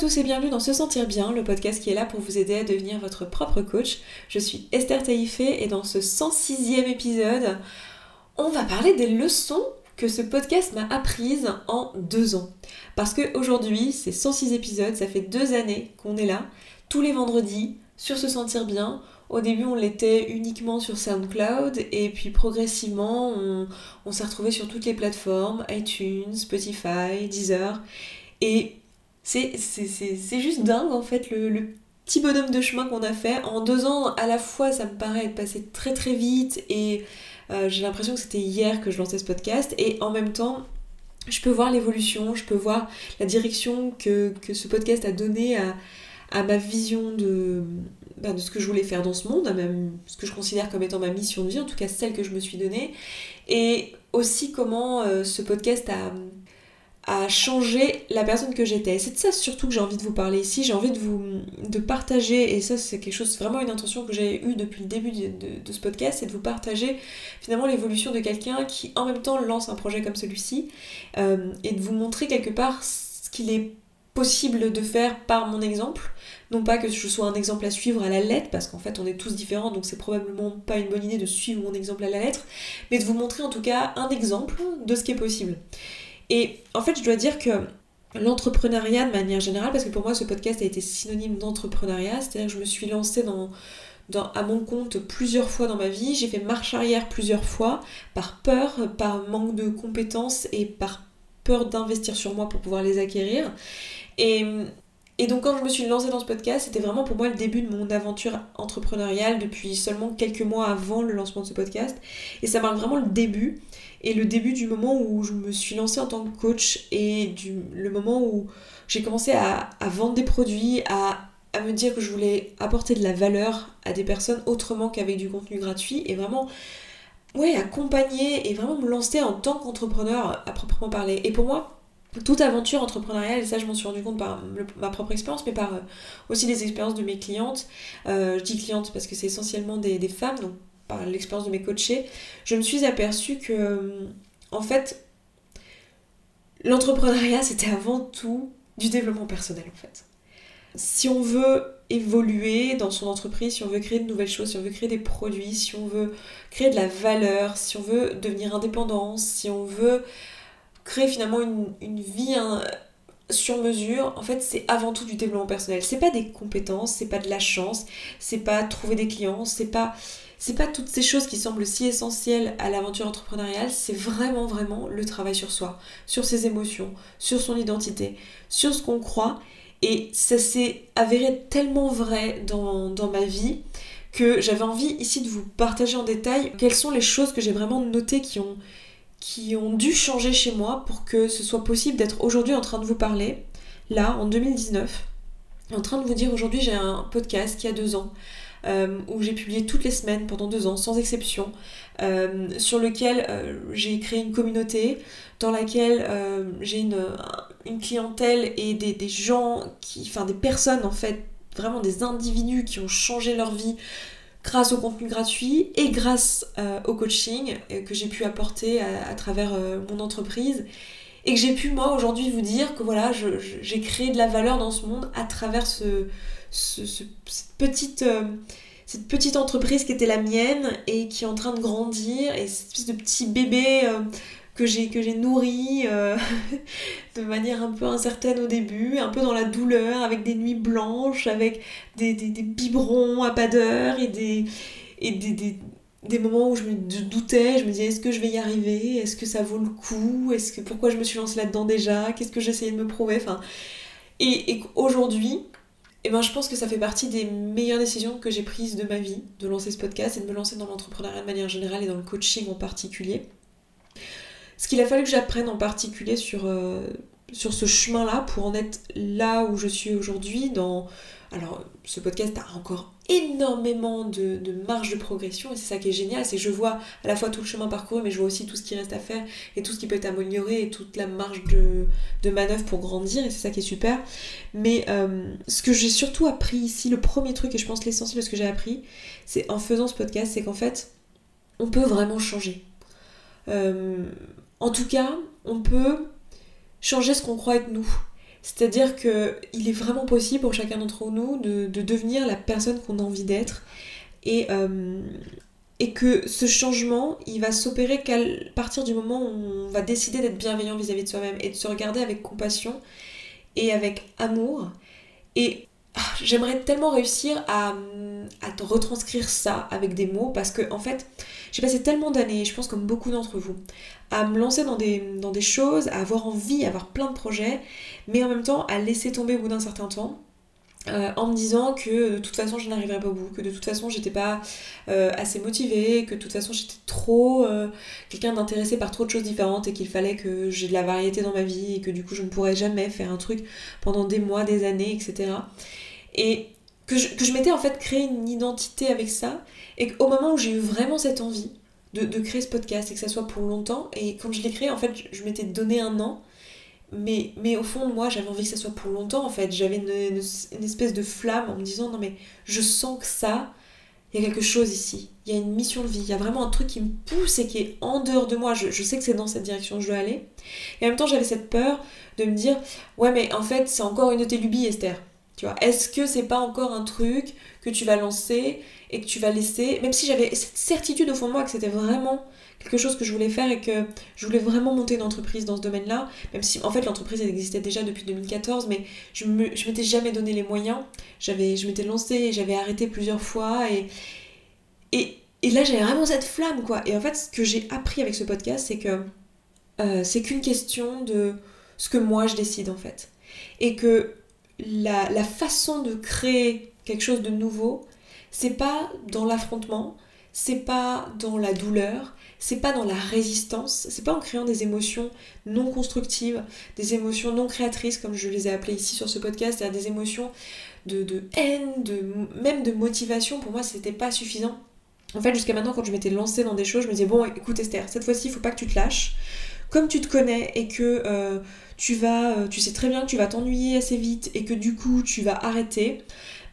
Tous et bienvenue dans Se Sentir Bien, le podcast qui est là pour vous aider à devenir votre propre coach. Je suis Esther Taïfé et dans ce 106e épisode, on va parler des leçons que ce podcast m'a apprises en deux ans. Parce qu'aujourd'hui, c'est 106 épisodes, ça fait deux années qu'on est là, tous les vendredis, sur Se Sentir Bien. Au début, on l'était uniquement sur SoundCloud et puis progressivement, on, on s'est retrouvé sur toutes les plateformes, iTunes, Spotify, Deezer. Et c'est juste dingue en fait le, petit bonhomme de chemin qu'on a fait. En deux ans, à la fois, ça me paraît être passé très très vite et euh, j'ai l'impression que c'était hier que je lançais ce podcast. Et en même temps, je peux voir l'évolution, je peux voir la direction que, ce podcast a donné à, ma vision de, ben, de ce que je voulais faire dans ce monde, à ce que je considère comme étant ma mission de vie, en tout cas celle que je me suis donnée. Et aussi comment euh, ce podcast a à changer la personne que j'étais. C'est de ça surtout que j'ai envie de vous parler ici. J'ai envie de vous de partager, et ça c'est quelque chose, vraiment une intention que j'ai eue depuis le début de, ce podcast, c'est de vous partager finalement l'évolution de quelqu'un qui en même temps lance un projet comme celui-ci, euh, et de vous montrer quelque part ce qu'il est possible de faire par mon exemple. Non pas que je sois un exemple à suivre à la lettre, parce qu'en fait on est tous différents, donc c'est probablement pas une bonne idée de suivre mon exemple à la lettre, mais de vous montrer en tout cas un exemple de ce qui est possible. Et en fait, je dois dire que l'entrepreneuriat de manière générale, parce que pour moi ce podcast a été synonyme d'entrepreneuriat, c'est-à-dire que je me suis lancée à mon compte plusieurs fois dans ma vie, j'ai fait marche arrière plusieurs fois, par peur, par manque de compétences et par peur d'investir sur moi pour pouvoir les acquérir. Et donc quand je me suis lancée dans ce podcast, c'était vraiment pour moi le début de mon aventure entrepreneuriale depuis seulement quelques mois avant le lancement de ce podcast. Et ça marque vraiment le début et le début du moment où je me suis lancée en tant que coach et du, le moment où j'ai commencé à, vendre des produits, à, à, me dire que je voulais apporter de la valeur à des personnes autrement qu'avec du contenu gratuit et vraiment ouais, accompagner et vraiment me lancer en tant qu'entrepreneur à proprement parler. Et pour moi, toute aventure entrepreneuriale, et ça je m'en suis rendu compte par ma propre expérience, mais par euh, aussi les expériences de mes clientes. Euh, je dis clientes parce que c'est essentiellement des, des femmes, donc par l'expérience de mes coachés, je me suis aperçue que, euh, en fait, l'entrepreneuriat, c'était avant tout du développement personnel, en fait. Si on veut évoluer dans son entreprise, si on veut créer de nouvelles choses, si on veut créer des produits, si on veut créer de la valeur, si on veut devenir indépendant, si on veut créer finalement une, vie hein, sur mesure, en fait, c'est avant tout du développement personnel. C'est pas des compétences, c'est pas de la chance, c'est pas trouver des clients, c'est pas c'est pas toutes ces choses qui semblent si essentielles à l'aventure entrepreneuriale, c'est vraiment vraiment le travail sur soi, sur ses émotions, sur son identité, sur ce qu'on croit. Et ça s'est avéré tellement vrai dans, ma vie que j'avais envie ici de vous partager en détail quelles sont les choses que j'ai vraiment notées qui ont, qui ont dû changer chez moi pour que ce soit possible d'être aujourd'hui en train de vous parler, là, en 2019, en train de vous dire aujourd'hui j'ai un podcast qui a deux ans, euh, où j'ai publié toutes les semaines pendant deux ans, sans exception, euh, sur lequel euh, j'ai créé une communauté, dans laquelle j'ai une, une, clientèle et des, des, gens, qui, enfin des personnes en fait, vraiment des individus qui ont changé leur vie grâce au contenu gratuit et grâce au coaching que j'ai pu apporter à, travers mon entreprise. Et que j'ai pu moi aujourd'hui vous dire que voilà j'ai créé de la valeur dans ce monde à travers ce, cette, petite, euh, cette petite entreprise qui était la mienne et qui est en train de grandir et cette espèce de petit bébé euh, que j'ai nourri euh, de manière un peu incertaine au début, un peu dans la douleur, avec des nuits blanches, avec des, biberons à pas et des, moments où je me doutais, je me disais est-ce que je vais y arriver, est-ce que ça vaut le coup, est-ce que pourquoi je me suis lancée là-dedans déjà, qu'est-ce que j'essayais de me prouver, enfin et, et aujourd'hui et ben, je pense que ça fait partie des meilleures décisions que j'ai prises de ma vie, de lancer ce podcast et de me lancer dans l'entrepreneuriat de manière générale et dans le coaching en particulier. Ce qu'il a fallu que j'apprenne en particulier sur, euh, sur ce chemin-là pour en être là où je suis aujourd'hui dans alors, ce podcast a encore énormément de, marge de progression et c'est ça qui est génial, c'est que je vois à la fois tout le chemin parcouru, mais je vois aussi tout ce qui reste à faire et tout ce qui peut être amélioré et toute la marge de, manœuvre pour grandir et c'est ça qui est super. Mais euh, ce que j'ai surtout appris ici, le premier truc et je pense l'essentiel de ce que j'ai appris, c'est en faisant ce podcast, c'est qu'en fait, on peut vraiment changer. Euh, en tout cas, on peut changer ce qu'on croit être nous. C'est-à-dire qu'il est vraiment possible pour chacun d'entre nous de, devenir la personne qu'on a envie d'être. Et, euh, que ce changement, il va s'opérer qu'à partir du moment où on va décider d'être bienveillant vis-à-vis de soi-même et de se regarder avec compassion et avec amour. Et ah, j'aimerais tellement réussir à, à retranscrire ça avec des mots parce que en fait j'ai passé tellement d'années, je pense comme beaucoup d'entre vous, à me lancer dans des, dans des choses, à avoir envie, à avoir plein de projets, mais en même temps à laisser tomber au bout d'un certain temps. Euh, en me disant que de toute façon je n'arriverais pas au bout, que de toute façon j'étais pas euh, assez motivée, que de toute façon j'étais trop euh, quelqu'un d'intéressé par trop de choses différentes et qu'il fallait que j'ai de la variété dans ma vie et que du coup je ne pourrais jamais faire un truc pendant des mois, des années, etc. Et que je, m'étais en fait créé une identité avec ça et qu'au moment où j'ai eu vraiment cette envie de, créer ce podcast et que ça soit pour longtemps, et quand je l'ai créé en fait je m'étais donné un an mais, mais au fond de moi, j'avais envie que ça soit pour longtemps en fait. J'avais une, une, espèce de flamme en me disant non mais je sens que ça, il y a quelque chose ici. Il y a une mission de vie. Il y a vraiment un truc qui me pousse et qui est en dehors de moi. Je, je sais que c'est dans cette direction que je dois aller. Et en même temps, j'avais cette peur de me dire ouais mais en fait c'est encore une de tes lubies Esther. Tu vois, est-ce que c'est pas encore un truc que tu vas lancer et que tu vas laisser, même si j'avais cette certitude au fond de moi que c'était vraiment quelque chose que je voulais faire et que je voulais vraiment monter une entreprise dans ce domaine-là, même si en fait l'entreprise existait déjà depuis 2014, mais je je m'étais jamais donné les moyens. J'avais, je m'étais lancée, j'avais arrêté plusieurs fois et, et, et là j'avais vraiment cette flamme quoi. Et en fait ce que j'ai appris avec ce podcast c'est que euh, c'est qu'une question de ce que moi je décide en fait. Et que la, façon de créer quelque chose de nouveau, c'est pas dans l'affrontement, c'est pas dans la douleur, c'est pas dans la résistance, c'est pas en créant des émotions non constructives, des émotions non créatrices, comme je les ai appelées ici sur ce podcast, c'est-à-dire des émotions de, haine, de, même de motivation. Pour moi, c'était pas suffisant. En fait, jusqu'à maintenant, quand je m'étais lancée dans des choses, je me disais, bon, écoute Esther, cette fois-ci, il faut pas que tu te lâches. Comme tu te connais et que euh, tu vas, euh, tu sais très bien que tu vas t'ennuyer assez vite et que du coup, tu vas arrêter,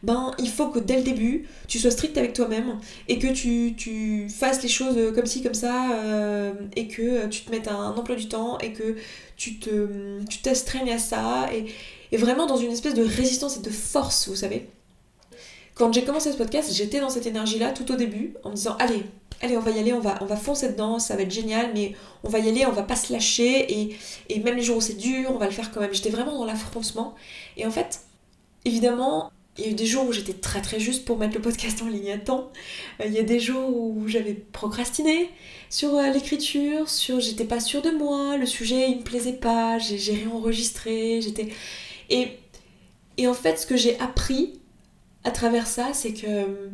ben il faut que dès le début, tu sois strict avec toi-même et que tu, tu, fasses les choses comme ci, comme ça, euh, et que tu te mettes un emploi du temps et que tu te tu t'astreignes à ça, et, et vraiment dans une espèce de résistance et de force, vous savez. Quand j'ai commencé ce podcast, j'étais dans cette énergie-là tout au début, en me disant allez, allez, on va y aller, on va, on va foncer dedans, ça va être génial, mais on va y aller, on va pas se lâcher, et, et même les jours où c'est dur, on va le faire quand même. J'étais vraiment dans l'affrontement. Et en fait, évidemment, il y a eu des jours où j'étais très très juste pour mettre le podcast en ligne à temps. Euh, il y a des jours où j'avais procrastiné sur euh, l'écriture, sur j'étais pas sûre de moi, le sujet il me plaisait pas, j'ai réenregistré, j'étais. Et, et en fait, ce que j'ai appris à travers ça, c'est que.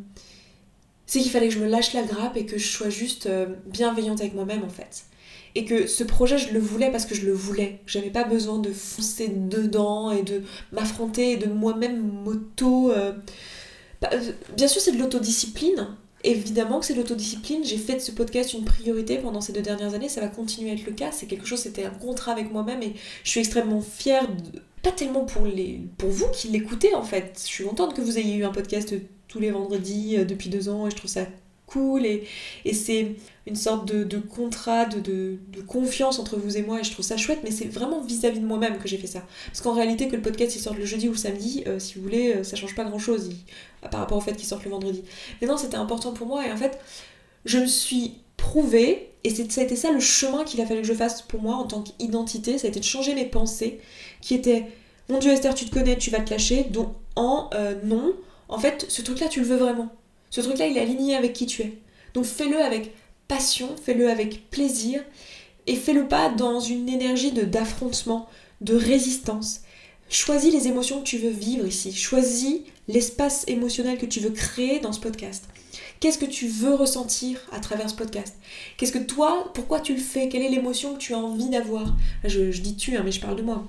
C'est qu'il fallait que je me lâche la grappe et que je sois juste euh, bienveillante avec moi-même en fait et que ce projet je le voulais parce que je le voulais. J'avais pas besoin de foncer dedans et de m'affronter et de moi-même m'auto. Euh, bah, euh, bien sûr, c'est de l'autodiscipline. Évidemment que c'est de l'autodiscipline. J'ai fait de ce podcast une priorité pendant ces deux dernières années. Ça va continuer à être le cas. C'est quelque chose, c'était un contrat avec moi-même et je suis extrêmement fière. Pas tellement pour, les... pour vous qui l'écoutez en fait. Je suis contente que vous ayez eu un podcast les vendredis euh, depuis deux ans et je trouve ça cool et, c'est une sorte de, contrat, de, confiance entre vous et moi et je trouve ça chouette, mais c'est vraiment vis-à-vis de moi-même que j'ai fait ça. Parce qu'en réalité, que le podcast il sorte le jeudi ou le samedi, euh, si vous voulez, euh, ça change pas grand-chose par rapport au fait qu'il sorte le vendredi. Mais non, c'était important pour moi et en fait, je me suis prouvé, et ça a été ça le chemin qu'il a fallu que je fasse pour moi en tant qu'identité, ça a été de changer mes pensées, qui étaient mon Dieu Esther, tu te connais, tu vas te lâcher, donc en non, en fait, ce truc-là, tu le veux vraiment. Ce truc-là, il est aligné avec qui tu es. Donc fais-le avec passion, fais-le avec plaisir et fais-le pas dans une énergie de d'affrontement, de résistance. Choisis les émotions que tu veux vivre ici. Choisis l'espace émotionnel que tu veux créer dans ce podcast. Qu'est-ce que tu veux ressentir à travers ce podcast? Qu'est-ce que toi, pourquoi tu le fais? Quelle est l'émotion que tu as envie d'avoir? Je, dis tu, hein, mais je parle de moi.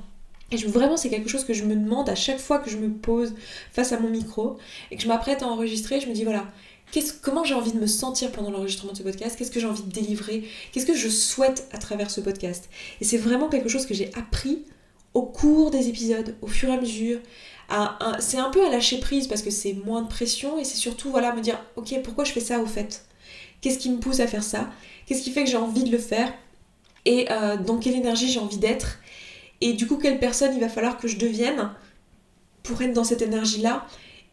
Et vraiment, c'est quelque chose que je me demande à chaque fois que je me pose face à mon micro et que je m'apprête à enregistrer. Je me dis voilà, comment j'ai envie de me sentir pendant l'enregistrement de ce podcast, qu'est-ce que j'ai envie de délivrer, qu'est-ce que je souhaite à travers ce podcast? Et c'est vraiment quelque chose que j'ai appris au cours des épisodes, au fur et à mesure. c'est un peu à lâcher prise parce que c'est moins de pression et c'est surtout voilà me dire ok pourquoi je fais ça au fait? Qu'est-ce qui me pousse à faire ça? Qu'est-ce qui fait que j'ai envie de le faire? Et euh, dans quelle énergie j'ai envie d'être? Et du coup, quelle personne il va falloir que je devienne pour être dans cette énergie-là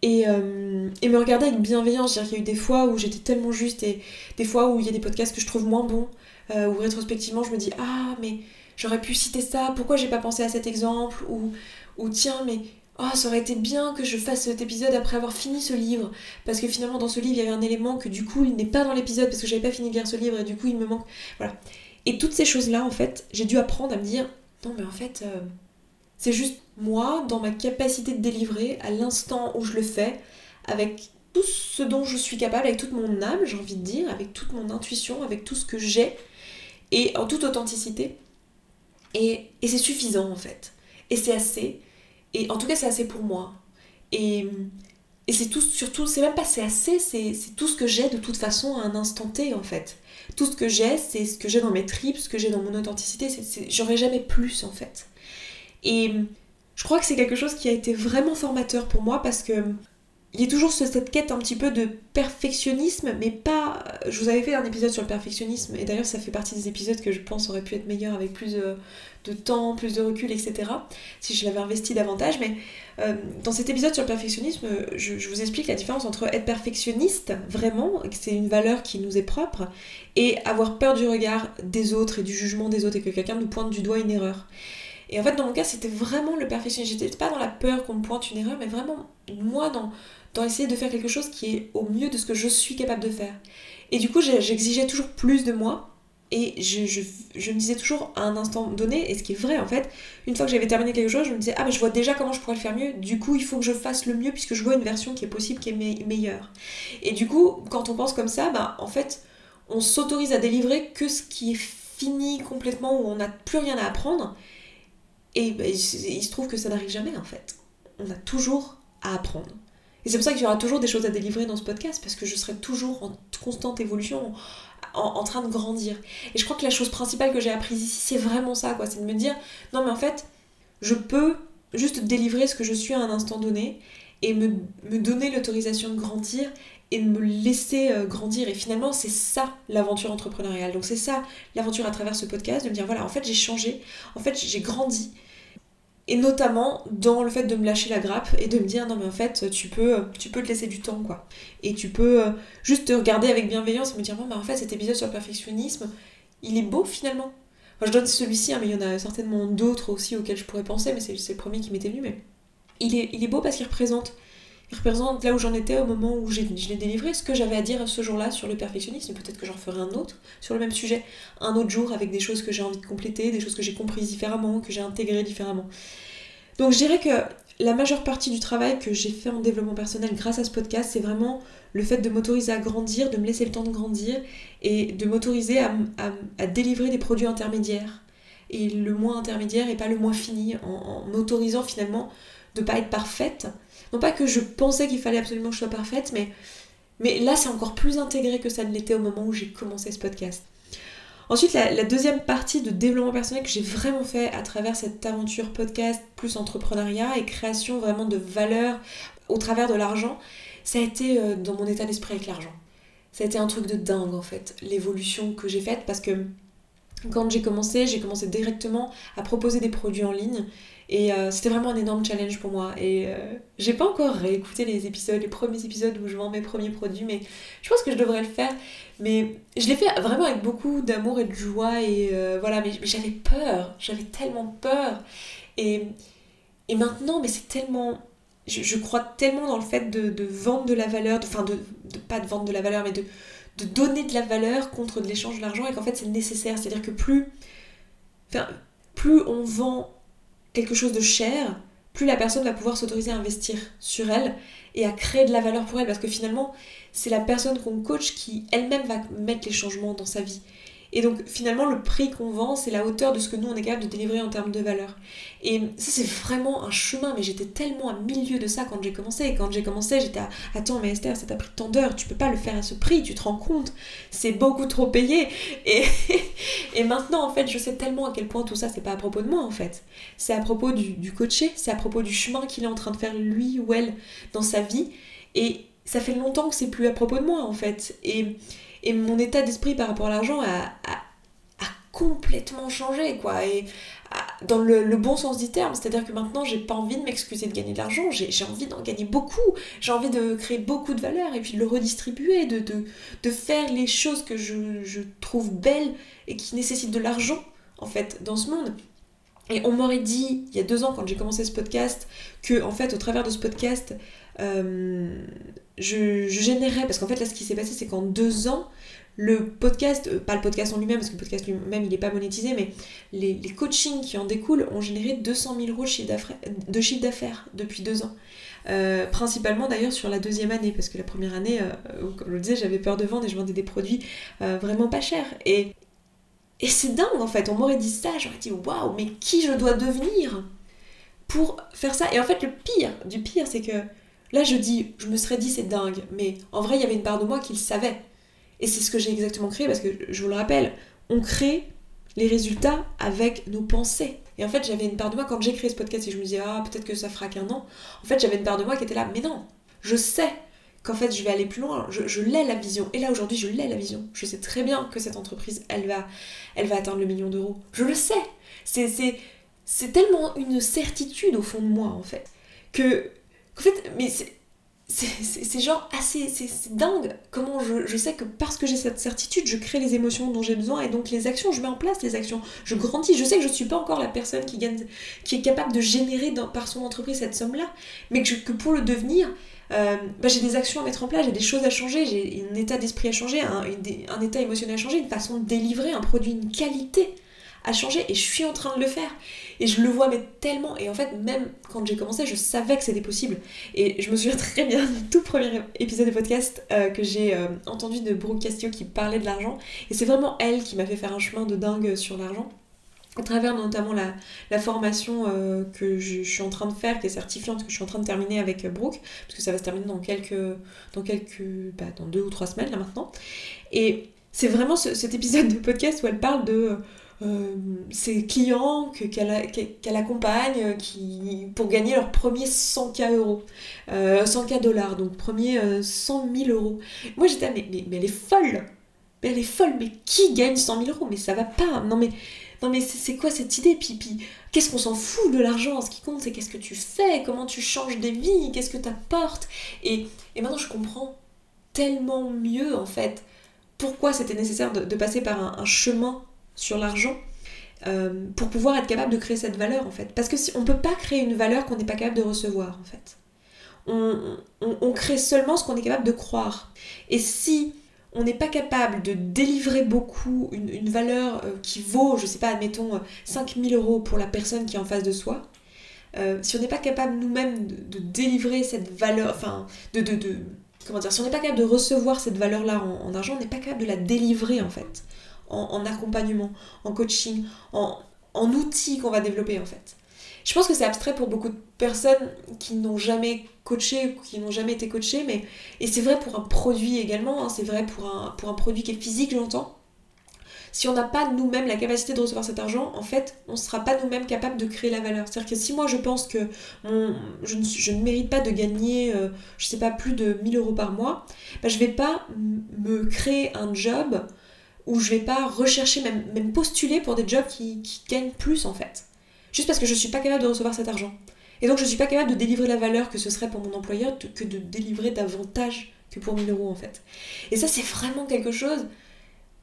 et, euh, et, me regarder avec bienveillance. Il y a eu des fois où j'étais tellement juste et des fois où il y a des podcasts que je trouve moins bons, euh, où rétrospectivement je me dis Ah, mais j'aurais pu citer ça, pourquoi j'ai pas pensé à cet exemple Ou, ou tiens, mais oh, ça aurait été bien que je fasse cet épisode après avoir fini ce livre. Parce que finalement, dans ce livre, il y avait un élément que du coup, il n'est pas dans l'épisode parce que j'avais pas fini de lire ce livre et du coup, il me manque. Voilà. Et toutes ces choses-là, en fait, j'ai dû apprendre à me dire Non, mais en fait. Euh, c'est juste moi, dans ma capacité de délivrer, à l'instant où je le fais, avec tout ce dont je suis capable, avec toute mon âme, j'ai envie de dire, avec toute mon intuition, avec tout ce que j'ai, et en toute authenticité. Et, c'est suffisant en fait. Et c'est assez. Et en tout cas, c'est assez pour moi. Et, et c'est tout, surtout, c'est même pas c'est assez, c'est tout ce que j'ai de toute façon à un instant T en fait. Tout ce que j'ai, c'est ce que j'ai dans mes tripes, ce que j'ai dans mon authenticité, j'aurais jamais plus en fait. Et je crois que c'est quelque chose qui a été vraiment formateur pour moi parce que il y a toujours cette quête un petit peu de perfectionnisme, mais pas. Je vous avais fait un épisode sur le perfectionnisme, et d'ailleurs ça fait partie des épisodes que je pense auraient pu être meilleurs avec plus de, temps, plus de recul, etc. Si je l'avais investi davantage. Mais euh, dans cet épisode sur le perfectionnisme, je, je, vous explique la différence entre être perfectionniste, vraiment, que c'est une valeur qui nous est propre, et avoir peur du regard des autres et du jugement des autres, et que quelqu'un nous pointe du doigt une erreur. Et en fait, dans mon cas, c'était vraiment le perfectionnisme. J'étais pas dans la peur qu'on me pointe une erreur, mais vraiment, moi, dans, dans essayer de faire quelque chose qui est au mieux de ce que je suis capable de faire. Et du coup, j'exigeais toujours plus de moi. Et je, je, me disais toujours à un instant donné, et ce qui est vrai en fait, une fois que j'avais terminé quelque chose, je me disais Ah, mais je vois déjà comment je pourrais le faire mieux, du coup, il faut que je fasse le mieux puisque je vois une version qui est possible, qui est meilleure. Et du coup, quand on pense comme ça, bah en fait, on s'autorise à délivrer que ce qui est fini complètement, où on n'a plus rien à apprendre. Et bah, il se trouve que ça n'arrive jamais en fait. On a toujours à apprendre. Et c'est pour ça qu'il y aura toujours des choses à délivrer dans ce podcast, parce que je serai toujours en constante évolution, en, train de grandir. Et je crois que la chose principale que j'ai apprise ici, c'est vraiment ça, quoi. C'est de me dire, non mais en fait, je peux juste délivrer ce que je suis à un instant donné, et me, me donner l'autorisation de grandir, et de me laisser euh, grandir. Et finalement, c'est ça l'aventure entrepreneuriale. Donc c'est ça l'aventure à travers ce podcast, de me dire, voilà, en fait j'ai changé, en fait j'ai grandi, et notamment dans le fait de me lâcher la grappe et de me dire non mais en fait tu peux, tu peux te laisser du temps quoi. Et tu peux euh, juste te regarder avec bienveillance et me dire bon bah en fait cet épisode sur le perfectionnisme il est beau finalement. Enfin, je donne celui-ci hein, mais il y en a certainement d'autres aussi auxquels je pourrais penser mais c'est le premier qui m'était venu mais il est, il est beau parce qu'il représente il représente là où j'en étais au moment où je l'ai délivré, ce que j'avais à dire ce jour-là sur le perfectionnisme. Peut-être que j'en ferai un autre sur le même sujet, un autre jour avec des choses que j'ai envie de compléter, des choses que j'ai comprises différemment, que j'ai intégrées différemment. Donc je dirais que la majeure partie du travail que j'ai fait en développement personnel grâce à ce podcast, c'est vraiment le fait de m'autoriser à grandir, de me laisser le temps de grandir et de m'autoriser à, à, délivrer des produits intermédiaires. Et le moins intermédiaire et pas le moins fini, en, en m'autorisant finalement de pas être parfaite, non pas que je pensais qu'il fallait absolument que je sois parfaite, mais, mais là c'est encore plus intégré que ça ne l'était au moment où j'ai commencé ce podcast. Ensuite, la, deuxième partie de développement personnel que j'ai vraiment fait à travers cette aventure podcast plus entrepreneuriat et création vraiment de valeur au travers de l'argent, ça a été euh, dans mon état d'esprit avec l'argent. Ça a été un truc de dingue en fait, l'évolution que j'ai faite parce que quand j'ai commencé, j'ai commencé directement à proposer des produits en ligne et euh, c'était vraiment un énorme challenge pour moi. Et euh, j'ai pas encore réécouté les épisodes, les premiers épisodes où je vends mes premiers produits, mais je pense que je devrais le faire. Mais je l'ai fait vraiment avec beaucoup d'amour et de joie. Et euh, voilà, mais, j'avais peur, j'avais tellement peur. Et, et maintenant, mais c'est tellement. Je, crois tellement dans le fait de, vendre de la valeur, enfin, de, de, pas de vendre de la valeur, mais de, de donner de la valeur contre de l'échange de l'argent et qu'en fait c'est nécessaire. C'est-à-dire que plus. Plus on vend quelque chose de cher, plus la personne va pouvoir s'autoriser à investir sur elle et à créer de la valeur pour elle parce que finalement c'est la personne qu'on coach qui elle-même va mettre les changements dans sa vie. Et donc finalement le prix qu'on vend c'est la hauteur de ce que nous on est capable de délivrer en termes de valeur. Et ça c'est vraiment un chemin mais j'étais tellement à milieu de ça quand j'ai commencé. Et quand j'ai commencé j'étais à attends mais Esther ça t'a pris tant d'heures, tu peux pas le faire à ce prix, tu te rends compte, c'est beaucoup trop payé. Et, et maintenant en fait je sais tellement à quel point tout ça c'est pas à propos de moi en fait. C'est à propos du, du coaché, c'est à propos du chemin qu'il est en train de faire lui ou elle dans sa vie. Et ça fait longtemps que c'est plus à propos de moi en fait. Et et mon état d'esprit par rapport à l'argent a, complètement changé, quoi. Et dans le, bon sens du terme. C'est-à-dire que maintenant, j'ai pas envie de m'excuser de gagner de l'argent, j'ai envie d'en gagner beaucoup, j'ai envie de créer beaucoup de valeur et puis de le redistribuer, de, faire les choses que je, je, trouve belles et qui nécessitent de l'argent, en fait, dans ce monde. Et on m'aurait dit, il y a deux ans, quand j'ai commencé ce podcast, que, en fait, au travers de ce podcast, euh, je, générais, parce qu'en fait, là, ce qui s'est passé, c'est qu'en deux ans, le podcast, euh, pas le podcast en lui-même, parce que le podcast lui-même il n'est pas monétisé, mais les, coachings qui en découlent ont généré 200 000 euros de chiffre d'affaires depuis deux ans. Euh, principalement d'ailleurs sur la deuxième année, parce que la première année, comme je le disais, j'avais peur de vendre et je vendais des produits vraiment pas chers. Et, et c'est dingue en fait, on m'aurait dit ça, j'aurais dit waouh, mais qui je dois devenir pour faire ça? Et en fait, le pire du pire, c'est que là je dis, je me serais dit c'est dingue, mais en vrai, il y avait une part de moi qui le savait. Et c'est ce que j'ai exactement créé parce que je vous le rappelle, on crée les résultats avec nos pensées. Et en fait, j'avais une part de moi, quand j'ai créé ce podcast et je me disais, ah, peut-être que ça fera qu'un an, en fait, j'avais une part de moi qui était là, mais non, je sais qu'en fait, je vais aller plus loin, je, l'ai la vision. Et là, aujourd'hui, je l'ai la vision. Je sais très bien que cette entreprise, elle va, elle va atteindre le million d'euros. Je le sais. C'est, c'est, c'est tellement une certitude au fond de moi, en fait, que, en fait, mais c'est, genre assez c'est dingue comment je, sais que parce que j'ai cette certitude je crée les émotions dont j'ai besoin et donc les actions je mets en place les actions. Je grandis. Je sais que je suis pas encore la personne qui gagne qui est capable de générer par son entreprise cette somme là mais que, que pour le devenir euh, bah, j'ai des actions à mettre en place j'ai des choses à changer j'ai un état d'esprit à changer un, un état émotionnel à changer une façon de délivrer un produit une qualité à changer et je suis en train de le faire. Et je le vois mais tellement. Et en fait, même quand j'ai commencé, je savais que c'était possible. Et je me souviens très bien du tout premier épisode de podcast euh, que j'ai euh, entendu de Brooke Castillo qui parlait de l'argent. Et c'est vraiment elle qui m'a fait faire un chemin de dingue sur l'argent à travers notamment la, la formation euh, que je, suis en train de faire, qui est certifiante, que je suis en train de terminer avec Brooke, parce que ça va se terminer dans quelques, dans quelques, bah, dans deux ou trois semaines là maintenant. Et c'est vraiment cet épisode de podcast où elle parle de euh, ses clients qu'elle accompagne euh, qui, pour gagner leur premier 100K euros, 100K euh, dollars, donc premier 100 000 euros. Moi j'étais, mais, mais, elle est folle. Mais elle est folle, mais qui gagne 100 000 euros? Mais ça va pas. Non mais, non mais c'est quoi cette idée? Pipi Qu'est-ce qu'on s'en fout de l'argent? Ce qui compte c'est qu'est-ce que tu fais, comment tu changes des vies, qu'est-ce que tu apportes et, et maintenant je comprends tellement mieux en fait pourquoi c'était nécessaire de, passer par un chemin sur l'argent euh, pour pouvoir être capable de créer cette valeur en fait. Parce que si on ne peut pas créer une valeur qu'on n'est pas capable de recevoir en fait. On, crée seulement ce qu'on est capable de croire. Et si on n'est pas capable de délivrer beaucoup, une, valeur euh, qui vaut, je sais pas, admettons 5000 euros pour la personne qui est en face de soi, euh, si on n'est pas capable nous-mêmes de, délivrer cette valeur, enfin, de, de, comment dire, si on n'est pas capable de recevoir cette valeur-là en, en, argent, on n'est pas capable de la délivrer en fait en, accompagnement, en coaching, en, outils qu'on va développer en fait. Je pense que c'est abstrait pour beaucoup de personnes qui n'ont jamais coaché, qui n'ont jamais été coachées, mais et c'est vrai pour un produit également, hein, c'est vrai pour un, pour produit qui est physique, j'entends. Si on n'a pas nous-mêmes la capacité de recevoir cet argent, en fait, on ne sera pas nous-mêmes capable de créer la valeur. C'est-à-dire que si moi je pense que je, ne, mérite pas de gagner, je euh, je sais pas, plus de 1000 euros par mois, bah, je ne vais pas me créer un job où je vais pas rechercher, même, postuler pour des jobs qui, qui, gagnent plus en fait. Juste parce que je suis pas capable de recevoir cet argent. Et donc je suis pas capable de délivrer la valeur que ce serait pour mon employeur que de délivrer davantage que pour 1000 euros en fait. Et ça c'est vraiment quelque chose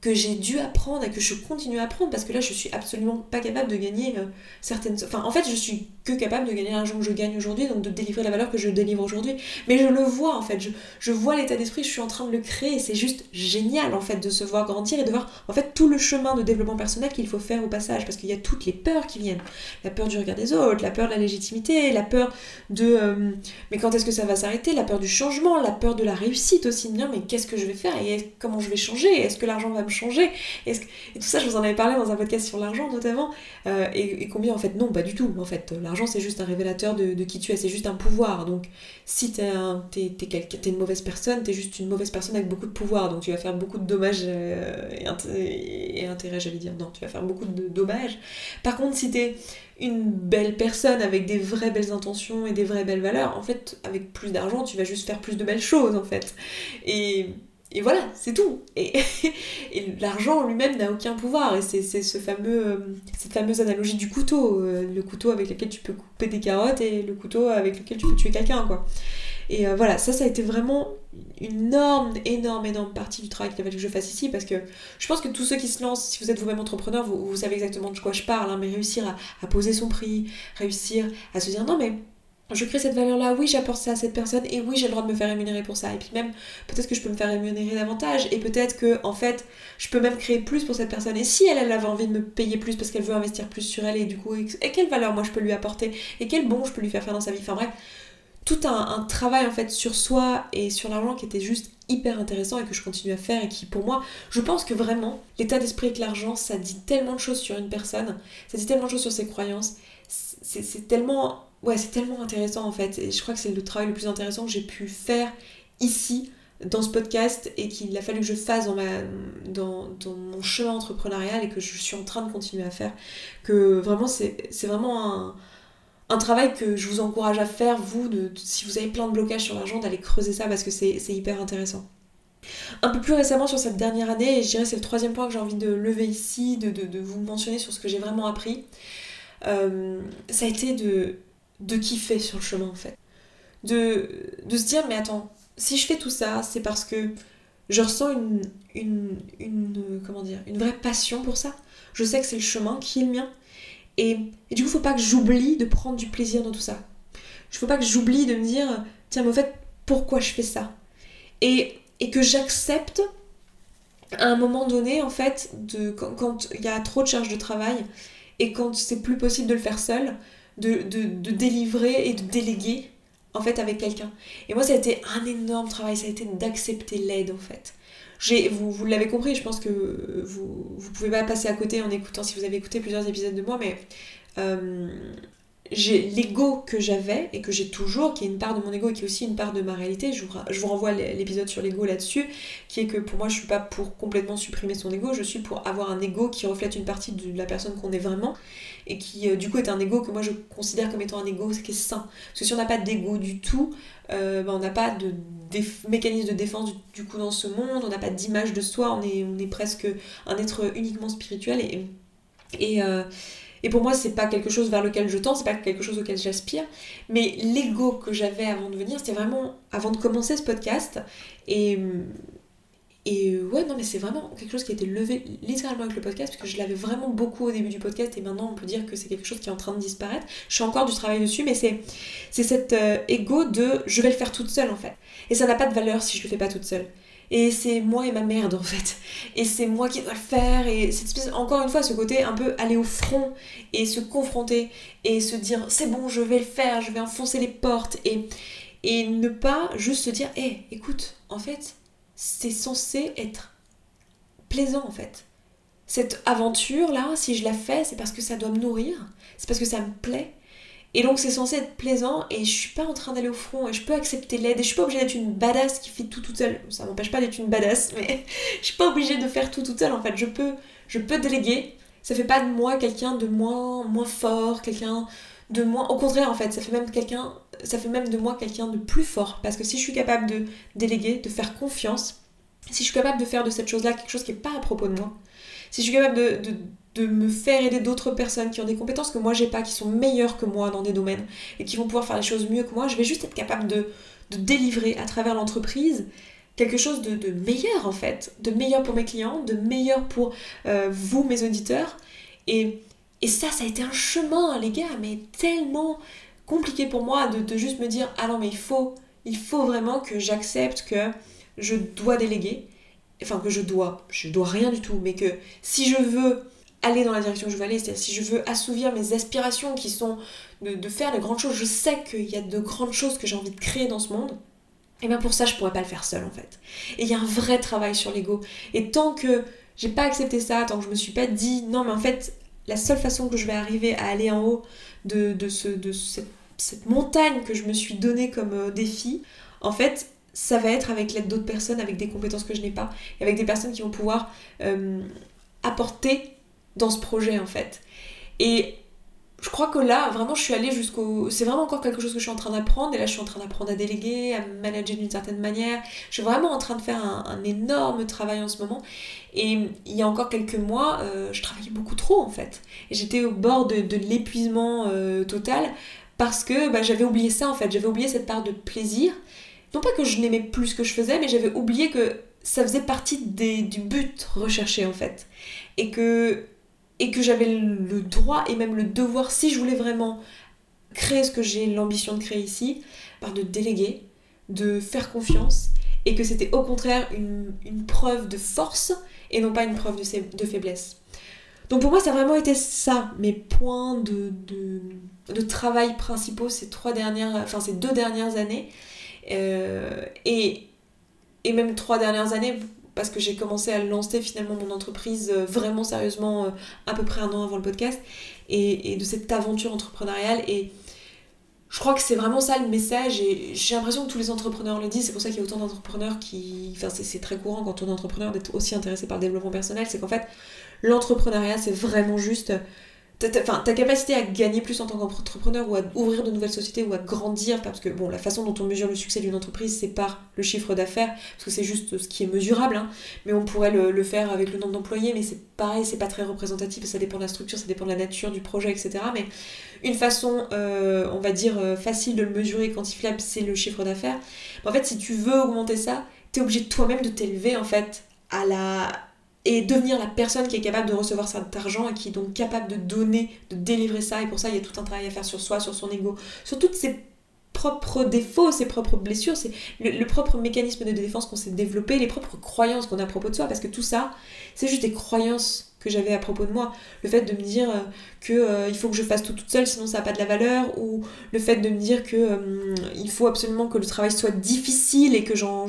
que j'ai dû apprendre et que je continue à apprendre parce que là je suis absolument pas capable de gagner euh, certaines enfin en fait je suis que capable de gagner l'argent que je gagne aujourd'hui donc de délivrer la valeur que je délivre aujourd'hui. Mais je le vois en fait je, je vois l'état d'esprit je suis en train de le créer c'est juste génial en fait de se voir grandir et de voir en fait tout le chemin de développement personnel qu'il faut faire au passage parce qu'il y a toutes les peurs qui viennent. La peur du regard des autres la peur de la légitimité la peur de euh, mais quand est-ce que ça va s'arrêter? La peur du changement la peur de la réussite aussi bien mais qu'est-ce que je vais faire et comment je vais changer? Est-ce que l'argent va me changer Et tout ça, je vous en avais parlé dans un podcast sur l'argent notamment. Euh, et, combien en fait, non, pas du tout. En fait, l'argent c'est juste un révélateur de, qui tu es, c'est juste un pouvoir. Donc si t'es es, une mauvaise personne, t'es juste une mauvaise personne avec beaucoup de pouvoir. Donc tu vas faire beaucoup de dommages euh, et, intérêts, j'allais dire. Non, tu vas faire beaucoup de dommages. Par contre, si t'es une belle personne avec des vraies belles intentions et des vraies belles valeurs, en fait, avec plus d'argent, tu vas juste faire plus de belles choses en fait. Et et voilà, c'est tout. Et, et l'argent lui-même n'a aucun pouvoir. Et c'est ce fameux, euh, cette fameuse analogie du couteau. Euh, le couteau avec lequel tu peux couper des carottes et le couteau avec lequel tu peux tuer quelqu'un, quoi. Et euh, voilà, ça, ça a été vraiment une énorme, énorme, énorme partie du travail qu'il a fallu que je fasse ici. Parce que je pense que tous ceux qui se lancent, si vous êtes vous-même entrepreneur, vous, savez exactement de quoi je parle. Hein, mais réussir à poser son prix, réussir à se dire non, mais je crée cette valeur-là, oui, j'apporte ça à cette personne, et oui, j'ai le droit de me faire rémunérer pour ça. Et puis même, peut-être que je peux me faire rémunérer davantage, et peut-être que, en fait, je peux même créer plus pour cette personne. Et si elle, avait envie de me payer plus parce qu'elle veut investir plus sur elle, et du coup, et quelle valeur moi je peux lui apporter, et quel bon je peux lui faire faire dans sa vie? Enfin bref, tout un, travail en fait sur soi et sur l'argent qui était juste hyper intéressant et que je continue à faire et qui pour moi, je pense que vraiment, l'état d'esprit avec l'argent, ça dit tellement de choses sur une personne, ça dit tellement de choses sur ses croyances, c'est tellement ouais, c'est tellement intéressant en fait. Et je crois que c'est le travail le plus intéressant que j'ai pu faire ici, dans ce podcast, et qu'il a fallu que je fasse dans, ma, dans, dans, mon chemin entrepreneurial et que je suis en train de continuer à faire. Que vraiment, c'est vraiment un, un, travail que je vous encourage à faire, vous, de, si vous avez plein de blocages sur l'argent, d'aller creuser ça parce que c'est hyper intéressant. Un peu plus récemment sur cette dernière année, et je dirais c'est le troisième point que j'ai envie de lever ici, de, de, de, vous mentionner sur ce que j'ai vraiment appris, euh, ça a été de de kiffer sur le chemin en fait. De, de se dire mais attends, si je fais tout ça, c'est parce que je ressens une, une, comment dire, une vraie passion pour ça. Je sais que c'est le chemin qui est le mien. Et, et du coup, faut pas que j'oublie de prendre du plaisir dans tout ça. Il faut pas que j'oublie de me dire, tiens, mais en fait, pourquoi je fais ça? Et, et que j'accepte à un moment donné, en fait, de, quand il y a trop de charge de travail et quand c'est plus possible de le faire seul, de, délivrer et de déléguer en fait avec quelqu'un. Et moi ça a été un énorme travail, ça a été d'accepter l'aide en fait. Vous, vous l'avez compris, je pense que vous ne pouvez pas passer à côté en écoutant, si vous avez écouté plusieurs épisodes de moi, mais euh, j'ai l'ego que j'avais et que j'ai toujours, qui est une part de mon ego et qui est aussi une part de ma réalité. Je vous, je vous renvoie l'épisode sur l'ego là-dessus, qui est que pour moi, je suis pas pour complètement supprimer son ego, je suis pour avoir un ego qui reflète une partie de la personne qu'on est vraiment et qui euh, du coup est un ego que moi je considère comme étant un ego qui est sain. Parce que si on n'a pas d'ego du tout, euh, ben, on n'a pas de mécanisme de défense du, coup dans ce monde, on n'a pas d'image de soi, on est, on est presque un être uniquement spirituel et, euh, et pour moi, c'est pas quelque chose vers lequel je tends, c'est pas quelque chose auquel j'aspire. Mais l'ego que j'avais avant de venir, c'était vraiment avant de commencer ce podcast. Et, et ouais, non, mais c'est vraiment quelque chose qui a été levé littéralement avec le podcast, parce que je l'avais vraiment beaucoup au début du podcast, et maintenant on peut dire que c'est quelque chose qui est en train de disparaître. Je fais encore du travail dessus, mais c'est, c'est cet euh, ego de je vais le faire toute seule en fait. Et ça n'a pas de valeur si je le fais pas toute seule et c'est moi et ma merde en fait. Et c'est moi qui dois le faire. Et cette espèce, encore une fois, ce côté un peu aller au front et se confronter et se dire c'est bon, je vais le faire, je vais enfoncer les portes et, et ne pas juste se dire hé, écoute, en fait, c'est censé être plaisant en fait. Cette aventure là, si je la fais, c'est parce que ça doit me nourrir, c'est parce que ça me plaît, et donc c'est censé être plaisant et je suis pas en train d'aller au front et je peux accepter l'aide et je suis pas obligée d'être une badass qui fait tout toute seule. Ça m'empêche pas d'être une badass mais je suis pas obligée de faire tout toute seule en fait. Je peux, je peux déléguer. Ça fait pas de moi quelqu'un de moins, moins fort, quelqu'un de moins... Au contraire en fait, ça fait même quelqu'un... Ça fait même de moi quelqu'un de plus fort parce que si je suis capable de déléguer, de faire confiance, si je suis capable de faire de cette chose-là quelque chose qui est pas à propos de moi, si je suis capable de, me faire aider d'autres personnes qui ont des compétences que moi j'ai pas, qui sont meilleures que moi dans des domaines et qui vont pouvoir faire les choses mieux que moi, je vais juste être capable de, délivrer à travers l'entreprise quelque chose de, meilleur en fait, de meilleur pour mes clients, de meilleur pour euh, vous mes auditeurs. Et, et, ça, ça a été un chemin les gars, mais tellement compliqué pour moi de, de juste me dire ah non mais il faut, il faut vraiment que j'accepte que je dois déléguer, enfin que je dois, je dois rien du tout, mais que si je veux aller dans la direction que je veux aller, c'est-à-dire si je veux assouvir mes aspirations qui sont de, faire de grandes choses, je sais qu'il y a de grandes choses que j'ai envie de créer dans ce monde, et bien pour ça je pourrais pas le faire seul en fait. Et il y a un vrai travail sur l'ego. Et tant que j'ai pas accepté ça, tant que je me suis pas dit non mais en fait la seule façon que je vais arriver à aller en haut de, de, ce, de cette, montagne que je me suis donnée comme euh, défi, en fait ça va être avec l'aide d'autres personnes, avec des compétences que je n'ai pas, et avec des personnes qui vont pouvoir euh, apporter dans ce projet en fait. Et je crois que là, vraiment, je suis allée jusqu'au. C'est vraiment encore quelque chose que je suis en train d'apprendre. Et là, je suis en train d'apprendre à déléguer, à manager d'une certaine manière. Je suis vraiment en train de faire un, énorme travail en ce moment. Et il y a encore quelques mois, euh, je travaillais beaucoup trop en fait. J'étais au bord de, l'épuisement euh, total parce que bah, j'avais oublié ça en fait. J'avais oublié cette part de plaisir. Non pas que je n'aimais plus ce que je faisais, mais j'avais oublié que ça faisait partie des, du but recherché en fait. Et que et que j'avais le droit et même le devoir, si je voulais vraiment créer ce que j'ai l'ambition de créer ici, par de déléguer, de faire confiance, et que c'était au contraire une, preuve de force et non pas une preuve de, de, faiblesse. Donc pour moi, ça a vraiment été ça, mes points de, de, travail principaux ces trois dernières, enfin ces deux dernières années. Euh, et, et même trois dernières années, parce que j'ai commencé à lancer finalement mon entreprise euh, vraiment sérieusement euh, à peu près un an avant le podcast et, de cette aventure entrepreneuriale. Et je crois que c'est vraiment ça le message et j'ai l'impression que tous les entrepreneurs le disent, c'est pour ça qu'il y a autant d'entrepreneurs qui... Enfin c'est très courant quand on est entrepreneur d'être aussi intéressé par le développement personnel, c'est qu'en fait l'entrepreneuriat c'est vraiment juste ta, capacité à gagner plus en tant qu'entrepreneur ou à ouvrir de nouvelles sociétés ou à grandir, parce que bon, la façon dont on mesure le succès d'une entreprise, c'est par le chiffre d'affaires, parce que c'est juste ce qui est mesurable, hein. mais on pourrait le, faire avec le nombre d'employés, mais c'est pareil, c'est pas très représentatif, ça dépend de la structure, ça dépend de la nature du projet, etc. Mais une façon, euh, on va dire, euh, facile de le mesurer, quantifiable, c'est le chiffre d'affaires. En fait, si tu veux augmenter ça, t'es obligé toi-même de t'élever, en fait, à la et devenir la personne qui est capable de recevoir cet argent et qui est donc capable de donner, de délivrer ça. Et pour ça, il y a tout un travail à faire sur soi, sur son ego, sur toutes ses propres défauts, ses propres blessures, c'est le, propre mécanisme de défense qu'on s'est développé, les propres croyances qu'on a à propos de soi, parce que tout ça, c'est juste des croyances que j'avais à propos de moi. Le fait de me dire euh, que euh, il faut que je fasse tout toute seule, sinon ça n'a pas de la valeur, ou le fait de me dire que euh, il faut absolument que le travail soit difficile et que j'en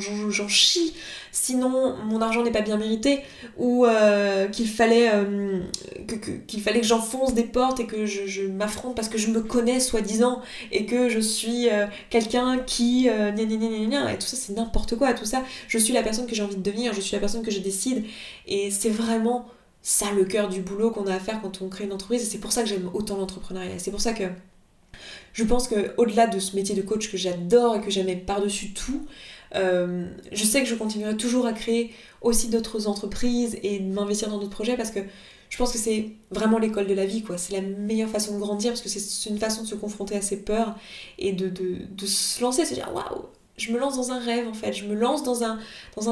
chie, sinon mon argent n'est pas bien mérité, ou qu'il fallait, que, qu'il fallait que j'enfonce des portes et que je, m'affronte parce que je me connais soi-disant et que je suis quelqu'un qui gna, gna, gna, et tout ça c'est n'importe quoi, tout ça je suis la personne que j'ai envie de devenir, je suis la personne que je décide et c'est vraiment ça le cœur du boulot qu'on a à faire quand on crée une entreprise. Et c'est pour ça que j'aime autant l'entrepreneuriat. C'est pour ça que je pense que au-delà de ce métier de coach que j'adore et que j'aimais par-dessus tout, euh, je sais que je continuerai toujours à créer aussi d'autres entreprises et m'investir dans d'autres projets parce que je pense que c'est vraiment l'école de la vie, quoi. C'est la meilleure façon de grandir parce que c'est une façon de se confronter à ses peurs et de, de, de se lancer, de se dire waouh, je me lance dans un rêve en fait, je me lance dans un,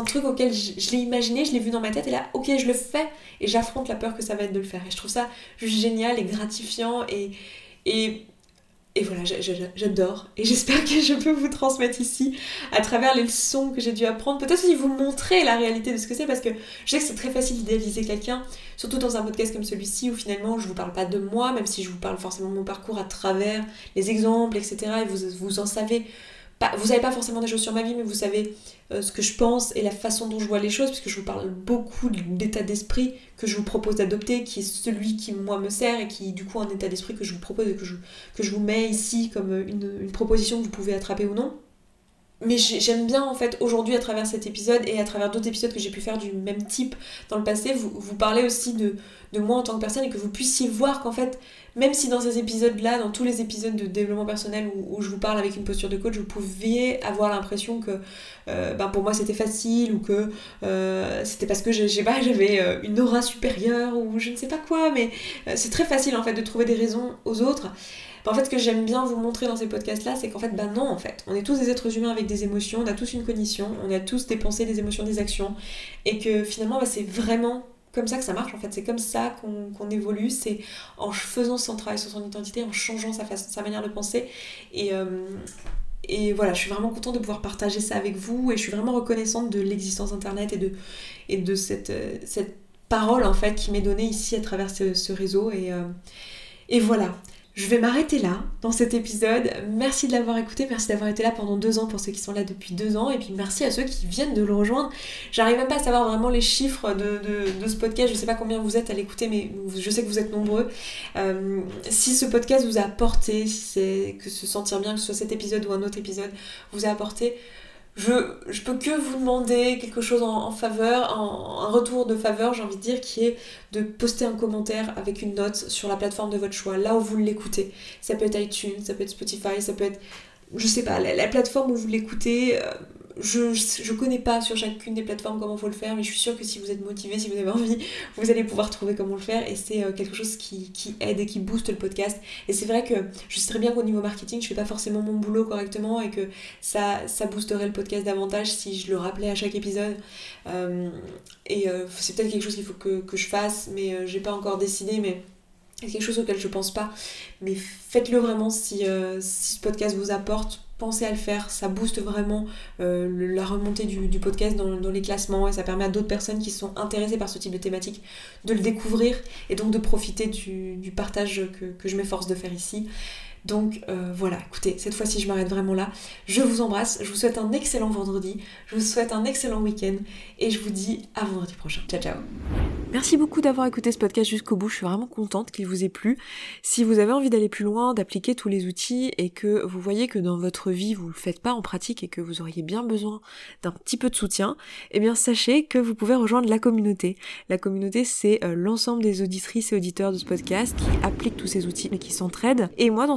truc auquel je, l'ai imaginé, je l'ai vu dans ma tête et là, ok, je le fais et j'affronte la peur que ça va être de le faire. Et je trouve ça juste génial et gratifiant et, et, et voilà, j'adore et j'espère que je peux vous transmettre ici à travers les leçons que j'ai dû apprendre, peut-être aussi vous montrer la réalité de ce que c'est parce que je sais que c'est très facile d'idéaliser quelqu'un, surtout dans un podcast comme celui-ci où finalement je vous parle pas de moi, même si je vous parle forcément de mon parcours à travers les exemples, etc. et vous, vous en savez vous savez pas forcément des choses sur ma vie, mais vous savez euh, ce que je pense et la façon dont je vois les choses, puisque je vous parle beaucoup d'état d'esprit que je vous propose d'adopter, qui est celui qui moi me sert et qui du coup un état d'esprit que je vous propose et que je, vous mets ici comme une proposition que vous pouvez attraper ou non. Mais j'aime bien en fait aujourd'hui à travers cet épisode et à travers d'autres épisodes que j'ai pu faire du même type dans le passé, vous, vous parler aussi de, de moi en tant que personne et que vous puissiez voir qu'en fait même si dans ces épisodes-là, dans tous les épisodes de développement personnel où, je vous parle avec une posture de coach, vous pouviez avoir l'impression que euh, ben pour moi c'était facile ou que euh, c'était parce que j'avais euh, une aura supérieure ou je ne sais pas quoi, mais c'est très facile en fait de trouver des raisons aux autres. En fait, ce que j'aime bien vous montrer dans ces podcasts-là, c'est qu'en fait, ben non, en fait, on est tous des êtres humains avec des émotions, on a tous une cognition, on a tous des pensées, des émotions, des actions, et que finalement, ben, c'est vraiment comme ça que ça marche en fait, c'est comme ça qu'on évolue, c'est en faisant son travail sur son identité, en changeant sa, façon, sa manière de penser. Et, euh, et voilà, je suis vraiment contente de pouvoir partager ça avec vous. Et je suis vraiment reconnaissante de l'existence Internet et de, et de cette, cette parole en fait qui m'est donnée ici à travers ce, réseau. Et, euh, et voilà, je vais m'arrêter là dans cet épisode. Merci de l'avoir écouté, merci d'avoir été là pendant deux ans pour ceux qui sont là depuis deux ans, et puis merci à ceux qui viennent de le rejoindre. J'arrive même pas à savoir vraiment les chiffres de, ce podcast, je sais pas combien vous êtes à l'écouter, mais je sais que vous êtes nombreux. Euh, si ce podcast vous a apporté, si c'est que se sentir bien, que ce soit cet épisode ou un autre épisode, vous a apporté, je, peux que vous demander quelque chose en, faveur, un retour de faveur, j'ai envie de dire, qui est de poster un commentaire avec une note sur la plateforme de votre choix, là où vous l'écoutez. Ça peut être iTunes, ça peut être Spotify, ça peut être, je sais pas, la, plateforme où vous l'écoutez. Euh, je, je connais pas sur chacune des plateformes comment faut le faire, mais je suis sûre que si vous êtes motivé, si vous avez envie, vous allez pouvoir trouver comment le faire. Et c'est euh, quelque chose qui, qui, aide et qui booste le podcast. Et c'est vrai que je sais très bien qu'au niveau marketing, je fais pas forcément mon boulot correctement et que ça, ça boosterait le podcast davantage si je le rappelais à chaque épisode. Euh, et euh, c'est peut-être quelque chose qu'il faut que, que, je fasse, mais j'ai pas encore décidé. Mais c'est quelque chose auquel je pense pas. Mais faites-le vraiment si, si ce podcast vous apporte pensez à le faire, ça booste vraiment euh, la remontée du, podcast dans, les classements et ça permet à d'autres personnes qui sont intéressées par ce type de thématique de le découvrir et donc de profiter du, partage que, je m'efforce de faire ici. Donc euh, voilà, écoutez, cette fois-ci je m'arrête vraiment là. Je vous embrasse, je vous souhaite un excellent vendredi, je vous souhaite un excellent week-end et je vous dis à vendredi prochain. Ciao ciao Merci beaucoup d'avoir écouté ce podcast jusqu'au bout, je suis vraiment contente qu'il vous ait plu. Si vous avez envie d'aller plus loin, d'appliquer tous les outils et que vous voyez que dans votre vie vous le faites pas en pratique et que vous auriez bien besoin d'un petit peu de soutien, eh bien sachez que vous pouvez rejoindre la communauté. La communauté c'est euh, l'ensemble des auditrices et auditeurs de ce podcast qui appliquent tous ces outils mais qui s'entraident. Et moi dans